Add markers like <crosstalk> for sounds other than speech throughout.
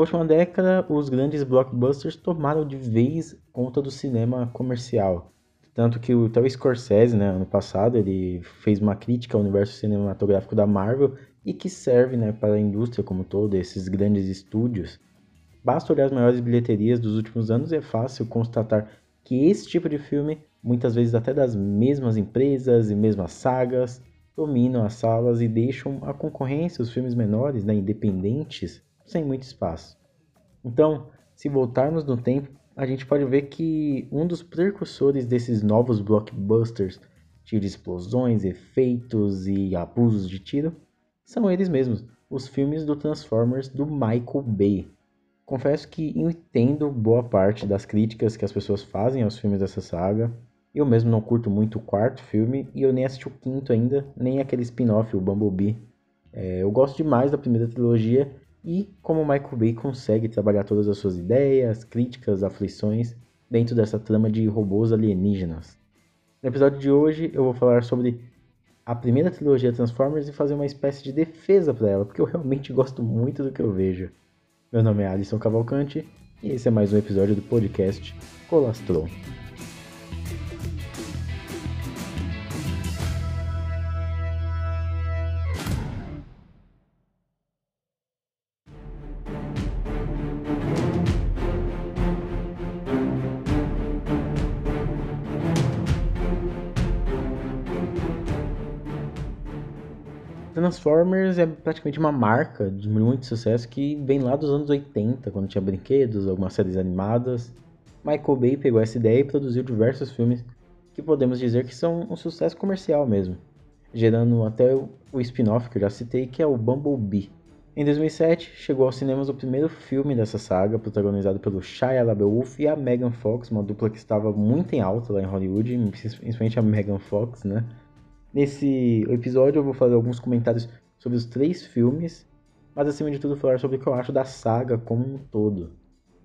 Na última década, os grandes blockbusters tomaram de vez conta do cinema comercial. Tanto que o Theo Scorsese, né, ano passado, ele fez uma crítica ao universo cinematográfico da Marvel e que serve né, para a indústria como todo, esses grandes estúdios. Basta olhar as maiores bilheterias dos últimos anos e é fácil constatar que esse tipo de filme, muitas vezes até das mesmas empresas e mesmas sagas, dominam as salas e deixam a concorrência, os filmes menores, né, independentes, sem muito espaço. Então, se voltarmos no tempo, a gente pode ver que um dos precursores desses novos blockbusters, de explosões, efeitos e abusos de tiro, são eles mesmos, os filmes do Transformers do Michael Bay. Confesso que entendo boa parte das críticas que as pessoas fazem aos filmes dessa saga. Eu mesmo não curto muito o quarto filme e eu nem assisti o quinto ainda, nem aquele spin-off, o Bumblebee. É, eu gosto demais da primeira trilogia e como Michael Bay consegue trabalhar todas as suas ideias, críticas, aflições dentro dessa trama de robôs alienígenas. No episódio de hoje eu vou falar sobre a primeira trilogia Transformers e fazer uma espécie de defesa para ela, porque eu realmente gosto muito do que eu vejo. Meu nome é Alisson Cavalcante e esse é mais um episódio do podcast Colastron. Transformers é praticamente uma marca de muito sucesso que vem lá dos anos 80, quando tinha brinquedos, algumas séries animadas. Michael Bay pegou essa ideia e produziu diversos filmes que podemos dizer que são um sucesso comercial mesmo, gerando até o spin-off que eu já citei, que é o Bumblebee. Em 2007, chegou aos cinemas o primeiro filme dessa saga, protagonizado pelo Shia LaBeouf e a Megan Fox, uma dupla que estava muito em alta lá em Hollywood, principalmente a Megan Fox, né? Nesse episódio eu vou fazer alguns comentários sobre os três filmes, mas acima de tudo falar sobre o que eu acho da saga como um todo.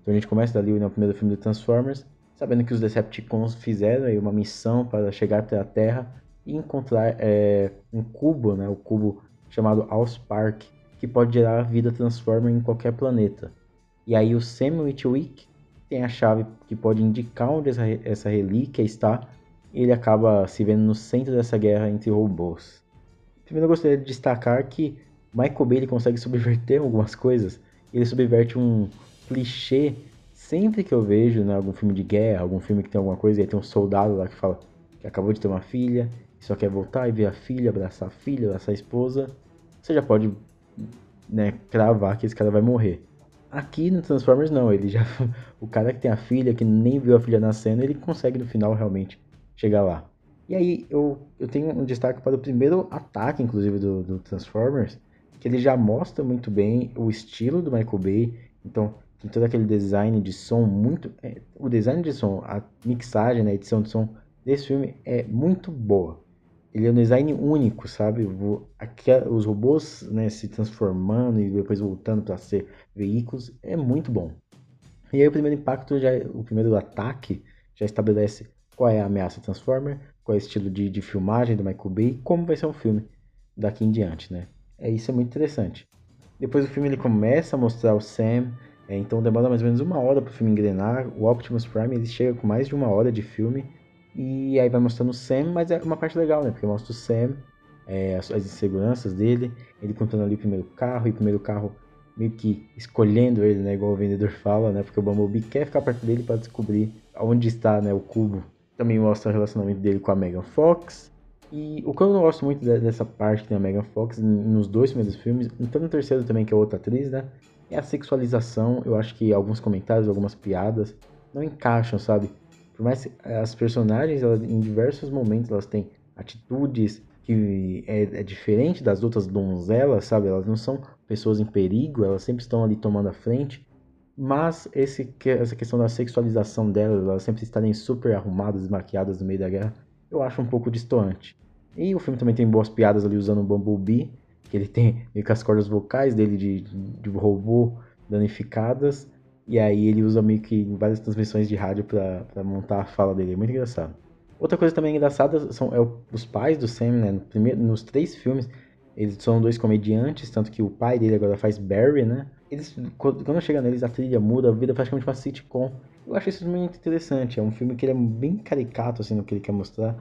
Então a gente começa dali no primeiro filme do Transformers, sabendo que os Decepticons fizeram uma missão para chegar até a Terra e encontrar é, um cubo, né, o cubo chamado Allspark, que pode gerar vida Transformer em qualquer planeta. E aí o Sam Witwick tem a chave que pode indicar onde essa relíquia está ele acaba se vendo no centro dessa guerra entre robôs. Primeiro eu gostaria de destacar que Michael Bay ele consegue subverter algumas coisas. Ele subverte um clichê sempre que eu vejo né, algum filme de guerra, algum filme que tem alguma coisa, e aí tem um soldado lá que fala que acabou de ter uma filha, e só quer voltar e ver a filha, abraçar a filha, abraçar a esposa. Você já pode né, cravar que esse cara vai morrer. Aqui no Transformers não, ele já. <laughs> O cara que tem a filha, que nem viu a filha nascendo, ele consegue no final realmente chegar lá. E aí eu, eu tenho um destaque para o primeiro ataque, inclusive, do, do Transformers, que ele já mostra muito bem o estilo do Michael Bay. Então, tem todo aquele design de som muito. É, o design de som, a mixagem, né, a edição de som desse filme é muito boa. Ele é um design único, sabe? Os robôs né, se transformando e depois voltando para ser veículos é muito bom. E aí o primeiro impacto, já, o primeiro ataque já estabelece qual é a ameaça Transformer, qual é o estilo de, de filmagem do Michael Bay e como vai ser o filme daqui em diante, né? É, isso é muito interessante. Depois o filme ele começa a mostrar o Sam, é, então demora mais ou menos uma hora para o filme engrenar. O Optimus Prime ele chega com mais de uma hora de filme e aí vai mostrando o Sam, mas é uma parte legal, né? Porque mostra o Sam, é, as, as inseguranças dele, ele contando ali o primeiro carro e o primeiro carro meio que escolhendo ele, né? Igual o vendedor fala, né? Porque o Bumblebee quer ficar perto dele para descobrir onde está, né? O cubo também mostra o relacionamento dele com a Megan Fox. E o que eu não gosto muito dessa parte que tem a Megan Fox nos dois primeiros filmes, então no terceiro também, que é outra atriz, né? É a sexualização. Eu acho que alguns comentários, algumas piadas não encaixam, sabe? Por mais que as personagens, elas, em diversos momentos, elas têm atitudes que é, é, diferente das outras donzelas, sabe? Elas não são pessoas em perigo, elas sempre estão ali tomando a frente. Mas esse, essa questão da sexualização delas, elas sempre estarem super arrumadas, maquiadas no meio da guerra, eu acho um pouco distoante. E o filme também tem boas piadas ali usando o Bumblebee, que ele tem meio que as cordas vocais dele de, de, de robô danificadas, e aí ele usa meio que várias transmissões de rádio para montar a fala dele, é muito engraçado. Outra coisa também engraçada são é o, os pais do Sam, né? No primeiro, nos três filmes, eles são dois comediantes, tanto que o pai dele agora faz Barry, né? Eles, quando chega neles, a trilha muda, a vida é praticamente uma sitcom. Eu acho isso muito interessante. É um filme que ele é bem caricato, assim, no que ele quer mostrar,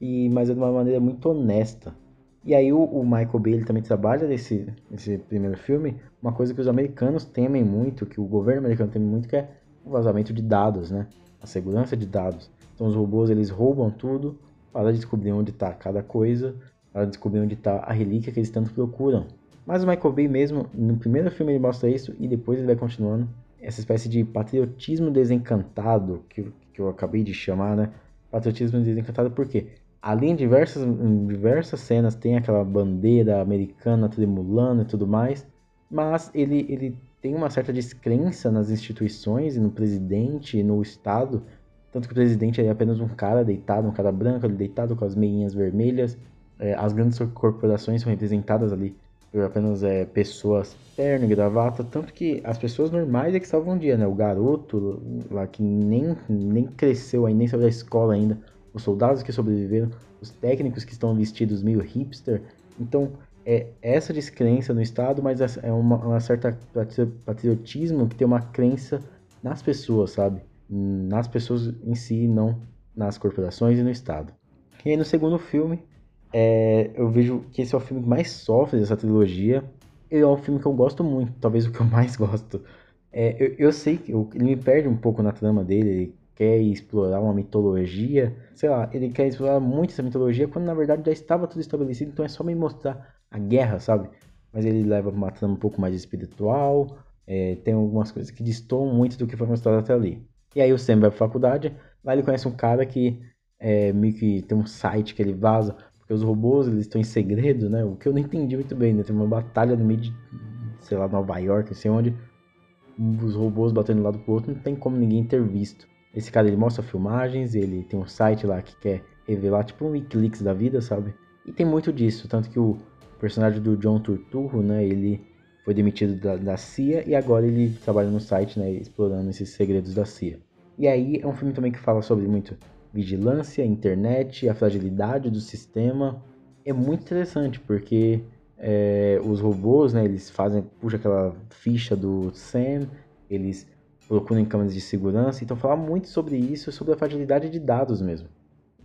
e, mas é de uma maneira muito honesta. E aí o, o Michael Bay ele também trabalha nesse, nesse primeiro filme uma coisa que os americanos temem muito, que o governo americano teme muito, que é o vazamento de dados, né? A segurança de dados. Então os robôs eles roubam tudo para descobrir onde está cada coisa, para descobrir onde está a relíquia que eles tanto procuram. Mas o Michael Bay mesmo, no primeiro filme ele mostra isso e depois ele vai continuando. Essa espécie de patriotismo desencantado que, que eu acabei de chamar, né? Patriotismo desencantado porque ali em diversas, em diversas cenas tem aquela bandeira americana tremulando e tudo mais, mas ele, ele tem uma certa descrença nas instituições e no presidente e no Estado, tanto que o presidente é apenas um cara deitado, um cara branco, deitado com as meinhas vermelhas, é, as grandes corporações são representadas ali apenas é, pessoas terno e gravata, tanto que as pessoas normais é que salvam o dia, né? O garoto lá que nem, nem cresceu ainda, nem saiu da escola ainda, os soldados que sobreviveram, os técnicos que estão vestidos meio hipster. Então, é essa descrença no Estado, mas é uma, uma certa patriotismo que tem uma crença nas pessoas, sabe? Nas pessoas em si, não nas corporações e no Estado. E aí no segundo filme, é, eu vejo que esse é o filme que mais sofre dessa trilogia. Ele é um filme que eu gosto muito, talvez o que eu <laughs> mais gosto. É, eu, eu, sei que ele me perde um pouco na trama dele, ele quer explorar uma mitologia, sei lá, ele quer explorar muito essa mitologia quando na verdade já estava tudo estabelecido, então é só me mostrar a guerra, sabe? Mas ele leva uma trama um pouco mais espiritual, é, tem algumas coisas que destoam muito do que foi mostrado até ali. E aí o Sam vai pra faculdade, lá ele conhece um cara que é, meio que tem um site que ele vaza, porque os robôs eles estão em segredo, né? O que eu não entendi muito bem, né? Tem uma batalha no meio de, sei lá, Nova York, assim, onde os robôs batendo de um lado pro outro, não tem como ninguém ter visto. Esse cara ele mostra filmagens, ele tem um site lá que quer revelar tipo um Wikileaks da vida, sabe? E tem muito disso, tanto que o personagem do John Turturro, né, ele foi demitido da, da CIA e agora ele trabalha no site, né, explorando esses segredos da CIA. E aí é um filme também que fala sobre muito vigilância, internet, a fragilidade do sistema. É muito interessante porque é, os robôs, né, eles fazem, puxa aquela ficha do Sam, eles procuram em câmeras de segurança, então fala muito sobre isso, sobre a fragilidade de dados mesmo.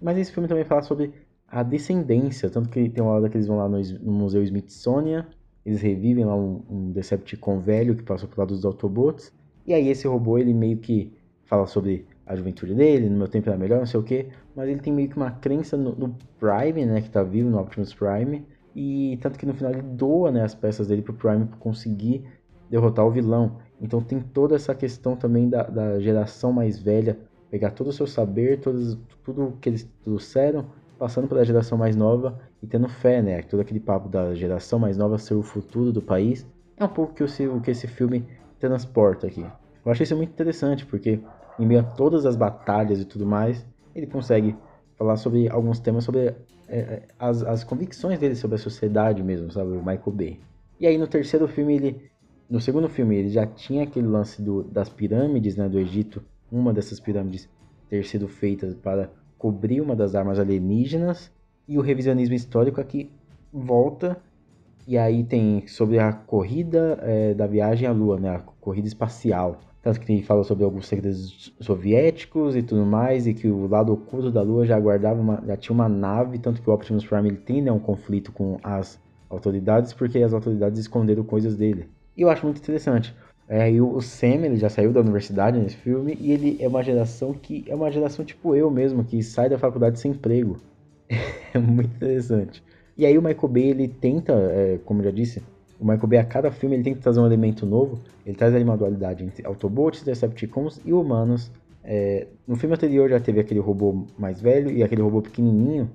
Mas esse filme também fala sobre a descendência, tanto que tem uma hora que eles vão lá no, no Museu Smithsonian, eles revivem lá um, um Decepticon velho que passou por lá dos Autobots, e aí esse robô ele meio que fala sobre a juventude dele, no meu tempo era melhor, não sei o que, mas ele tem meio que uma crença no, no, Prime, né, que tá vivo, no Optimus Prime, e tanto que no final ele doa, né, as peças dele pro Prime conseguir derrotar o vilão. Então tem toda essa questão também da, da geração mais velha, pegar todo o seu saber, todos, tudo que eles trouxeram, passando pela geração mais nova e tendo fé, né, todo aquele papo da geração mais nova ser o futuro do país, é um pouco que o, que esse filme transporta aqui. Eu achei isso muito interessante, porque em meio a todas as batalhas e tudo mais, ele consegue falar sobre alguns temas sobre é, é, as, as convicções dele sobre a sociedade mesmo, sabe? O Michael Bay. E aí no terceiro filme ele. No segundo filme ele já tinha aquele lance do, das pirâmides né, do Egito, uma dessas pirâmides ter sido feita para cobrir uma das armas alienígenas, e o revisionismo histórico aqui volta, e aí tem sobre a corrida é, da viagem à Lua, né, a corrida espacial. Tanto que fala sobre alguns segredos soviéticos e tudo mais, e que o lado oculto da Lua já guardava uma, já tinha uma nave, tanto que o Optimus Prime ele tem né, um conflito com as autoridades, porque as autoridades esconderam coisas dele. E eu acho muito interessante. É, e o Sam, ele já saiu da universidade nesse filme, e ele é uma geração que é uma geração tipo eu mesmo, que sai da faculdade sem emprego. <laughs> é muito interessante. E aí o Michael Bay, ele tenta, é, como eu já disse, o Michael Bay, a cada filme, ele que trazer um elemento novo. Ele traz ali uma dualidade entre Autobots, Decepticons e humanos. É, no filme anterior já teve aquele robô mais velho e aquele robô pequenininho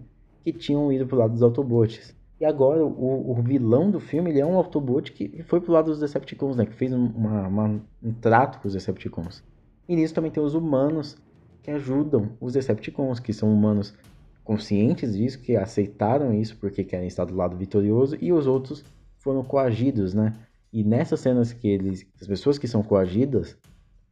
que tinham ido pro lado dos Autobots. E agora o, o vilão do filme ele é um Autobot que foi pro lado dos Decepticons, né? Que fez uma, uma, um trato com os Decepticons. E nisso também tem os humanos que ajudam os Decepticons, que são humanos conscientes disso, que aceitaram isso porque querem estar do lado vitorioso, e os outros foram coagidos, né? E nessas cenas que eles, as pessoas que são coagidas,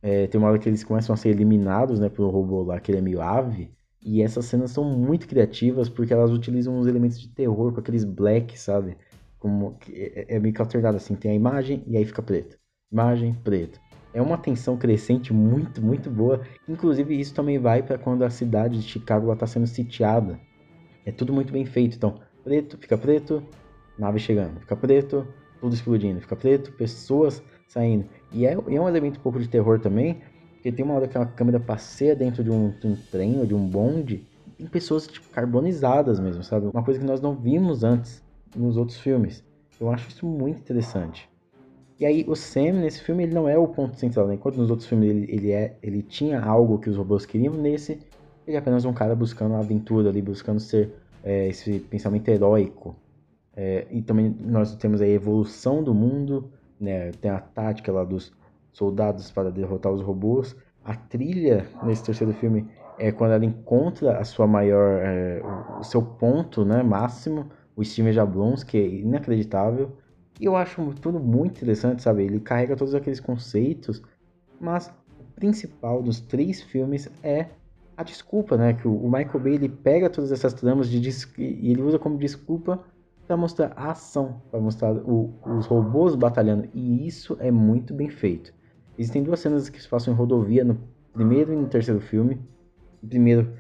é, tem uma hora que eles começam a ser eliminados, né, pelo robô lá, que ele é meio ave. E essas cenas são muito criativas porque elas utilizam uns elementos de terror com aqueles black, sabe? Como é, é meio que alternado assim, tem a imagem e aí fica preto. imagem, preto. É uma tensão crescente muito, muito boa. Inclusive, isso também vai para quando a cidade de Chicago está sendo sitiada. É tudo muito bem feito. Então, preto, fica preto, nave chegando, fica preto, tudo explodindo, fica preto, pessoas saindo. E é, é um elemento um pouco de terror também, porque tem uma hora que a câmera passeia dentro de um, de um trem ou de um bonde, tem pessoas tipo, carbonizadas mesmo, sabe? Uma coisa que nós não vimos antes nos outros filmes. Eu acho isso muito interessante. E aí o Sam nesse filme ele não é o ponto central, né? enquanto nos outros filmes ele, ele, é, ele tinha algo que os robôs queriam, nesse ele é apenas um cara buscando a aventura ali, buscando ser é, esse pensamento heróico. É, e também nós temos a evolução do mundo, né? Tem a tática lá dos soldados para derrotar os robôs. A trilha nesse terceiro filme é quando ela encontra a sua maior, é, o seu ponto, né, máximo, o Steven que é inacreditável. E eu acho tudo muito interessante, sabe? Ele carrega todos aqueles conceitos, mas o principal dos três filmes é a desculpa, né? Que o Michael Bay ele pega todas essas tramas de e ele usa como desculpa para mostrar a ação, para mostrar o, os robôs batalhando. E isso é muito bem feito. Existem duas cenas que se passam em rodovia no primeiro e no terceiro filme. No primeiro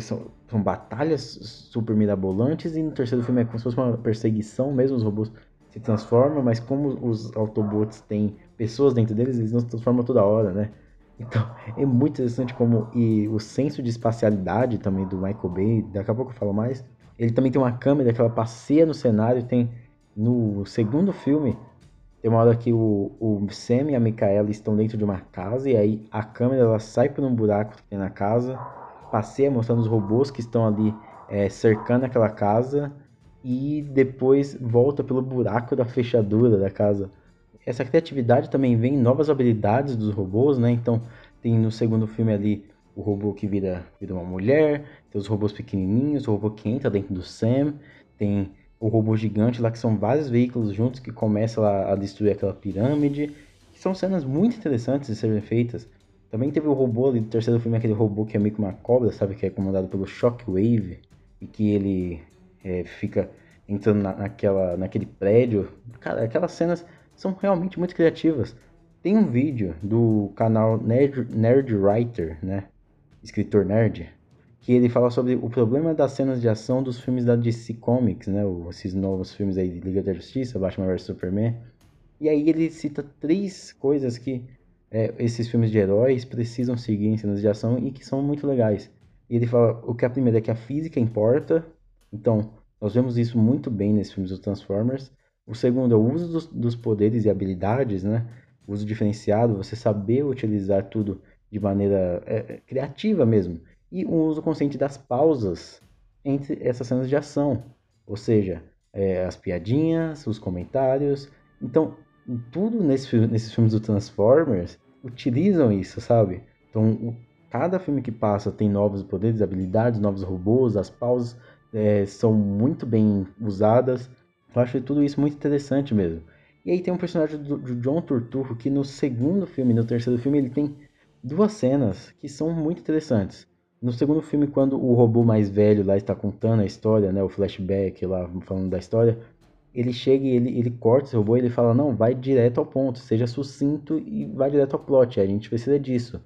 são, são batalhas super mirabolantes e no terceiro filme é como se fosse uma perseguição mesmo, os robôs se transformam, mas como os Autobots têm pessoas dentro deles, eles não se transformam toda hora, né? Então, <laughs> é muito interessante como e o senso de espacialidade também do Michael Bay, daqui a pouco eu falo mais, ele também tem uma câmera que ela passeia no cenário. Tem no segundo filme, tem uma hora que o, o Sam e a Micaela estão dentro de uma casa e aí a câmera ela sai por um buraco que tem na casa, passeia mostrando os robôs que estão ali é, cercando aquela casa e depois volta pelo buraco da fechadura da casa. Essa criatividade também vem em novas habilidades dos robôs, né? Então tem no segundo filme ali o robô que vira, vira uma mulher, tem os robôs pequenininhos, o robô que entra dentro do Sam, tem o robô gigante lá que são vários veículos juntos que começam a, a destruir aquela pirâmide. São cenas muito interessantes de serem feitas. Também teve o robô ali do terceiro filme, aquele robô que é meio que uma cobra, sabe? Que é comandado pelo Shockwave e que ele é, fica entrando na, naquela, naquele prédio. Cara, aquelas cenas são realmente muito criativas. Tem um vídeo do canal Nerd, Nerd Writer, né? escritor nerd, que ele fala sobre o problema das cenas de ação dos filmes da DC Comics, né? Esses novos filmes aí de Liga da Justiça, Batman vs Superman. E aí ele cita três coisas que é, esses filmes de heróis precisam seguir em cenas de ação e que são muito legais. E ele fala, o que a primeira é que a física importa, então nós vemos isso muito bem nesses filmes dos Transformers. O segundo é o uso dos, dos poderes e habilidades, né? O uso diferenciado, você saber utilizar tudo de maneira é, é, criativa mesmo. E um uso consciente das pausas entre essas cenas de ação. Ou seja, é, as piadinhas, os comentários. Então, tudo nesse, nesses filmes do Transformers utilizam isso, sabe? Então, cada filme que passa tem novos poderes, habilidades, novos robôs, as pausas é, são muito bem usadas. Eu acho tudo isso muito interessante mesmo. E aí tem um personagem do, do John Turturro que no segundo filme, no terceiro filme, ele tem duas cenas que são muito interessantes. No segundo filme, quando o robô mais velho lá está contando a história, né, o flashback lá falando da história, ele chega e ele, ele corta esse robô e ele fala: Não, vai direto ao ponto, seja sucinto e vai direto ao plot, a gente precisa disso.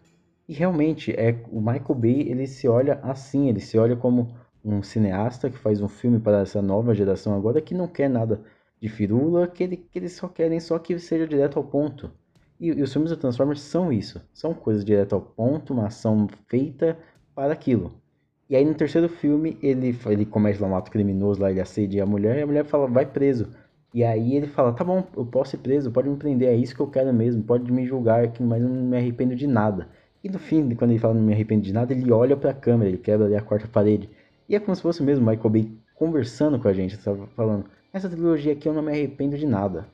E realmente, é o Michael Bay ele se olha assim, ele se olha como um cineasta que faz um filme para essa nova geração agora que não quer nada de firula, que, ele, que eles só querem só que seja direto ao ponto. E, e os filmes do Transformers são isso. São coisas direto ao ponto, uma ação feita para aquilo. E aí no terceiro filme ele, ele comete lá um ato criminoso, lá ele assedia a mulher e a mulher fala, vai preso. E aí ele fala, tá bom, eu posso ir preso, pode me prender, é isso que eu quero mesmo, pode me julgar, mas eu não me arrependo de nada. E no fim, quando ele fala não me arrependo de nada, ele olha para a câmera, ele quebra ali a quarta parede. E é como se fosse mesmo Michael Bay conversando com a gente, estava falando, essa trilogia aqui eu não me arrependo de nada.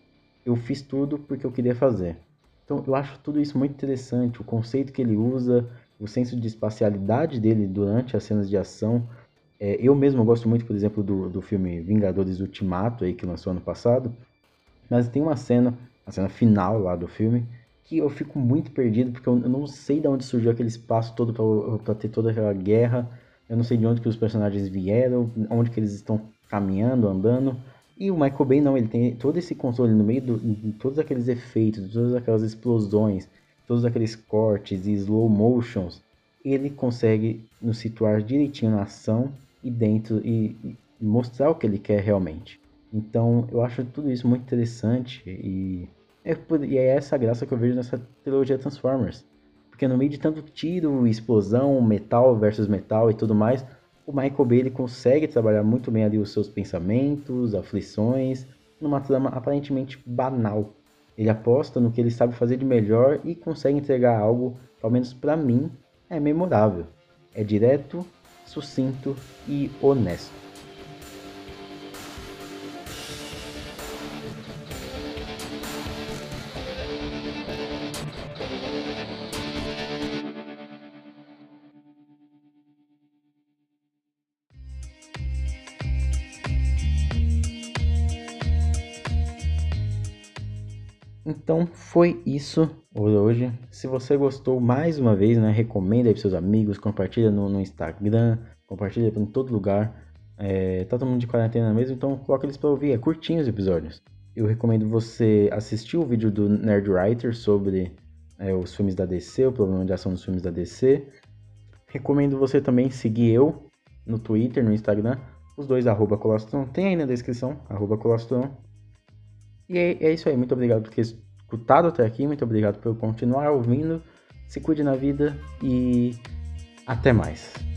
Eu fiz tudo porque eu queria fazer. Então eu acho tudo isso muito interessante, o conceito que ele usa, o senso de espacialidade dele durante as cenas de ação. É, eu mesmo gosto muito, por exemplo, do, do filme Vingadores Ultimato, aí, que lançou ano passado. Mas tem uma cena, a cena final lá do filme, que eu fico muito perdido, porque eu, eu não sei de onde surgiu aquele espaço todo para ter toda aquela guerra. Eu não sei de onde que os personagens vieram, onde que eles estão caminhando, andando. E o Michael Bay não, ele tem todo esse controle no meio de todos aqueles efeitos, todas aquelas explosões, todos aqueles cortes e slow motions, ele consegue nos situar direitinho na ação e dentro e, e mostrar o que ele quer realmente. Então eu acho tudo isso muito interessante e é, e é essa graça que eu vejo nessa trilogia Transformers. Porque no meio de tanto tiro, explosão, metal versus metal e tudo mais, o Michael Bay ele consegue trabalhar muito bem ali os seus pensamentos, aflições, numa trama aparentemente banal. Ele aposta no que ele sabe fazer de melhor e consegue entregar algo, pelo menos para mim, é memorável. É direto, sucinto e honesto. Então foi isso hoje. Se você gostou, mais uma vez, né, recomenda aí para seus amigos, compartilha no, no Instagram, compartilha em todo lugar. É, tá todo mundo de quarentena mesmo, então coloca eles para ouvir, é curtinho os episódios. Eu recomendo você assistir o vídeo do Nerdwriter sobre é, os filmes da DC, o problema de ação dos filmes da DC. Recomendo você também seguir eu no Twitter, no Instagram, os dois arroba colostron, tem aí na descrição, arroba colostron. E é, é isso aí. Muito obrigado por ter escutado até aqui. Muito obrigado por continuar ouvindo. Se cuide na vida e até mais.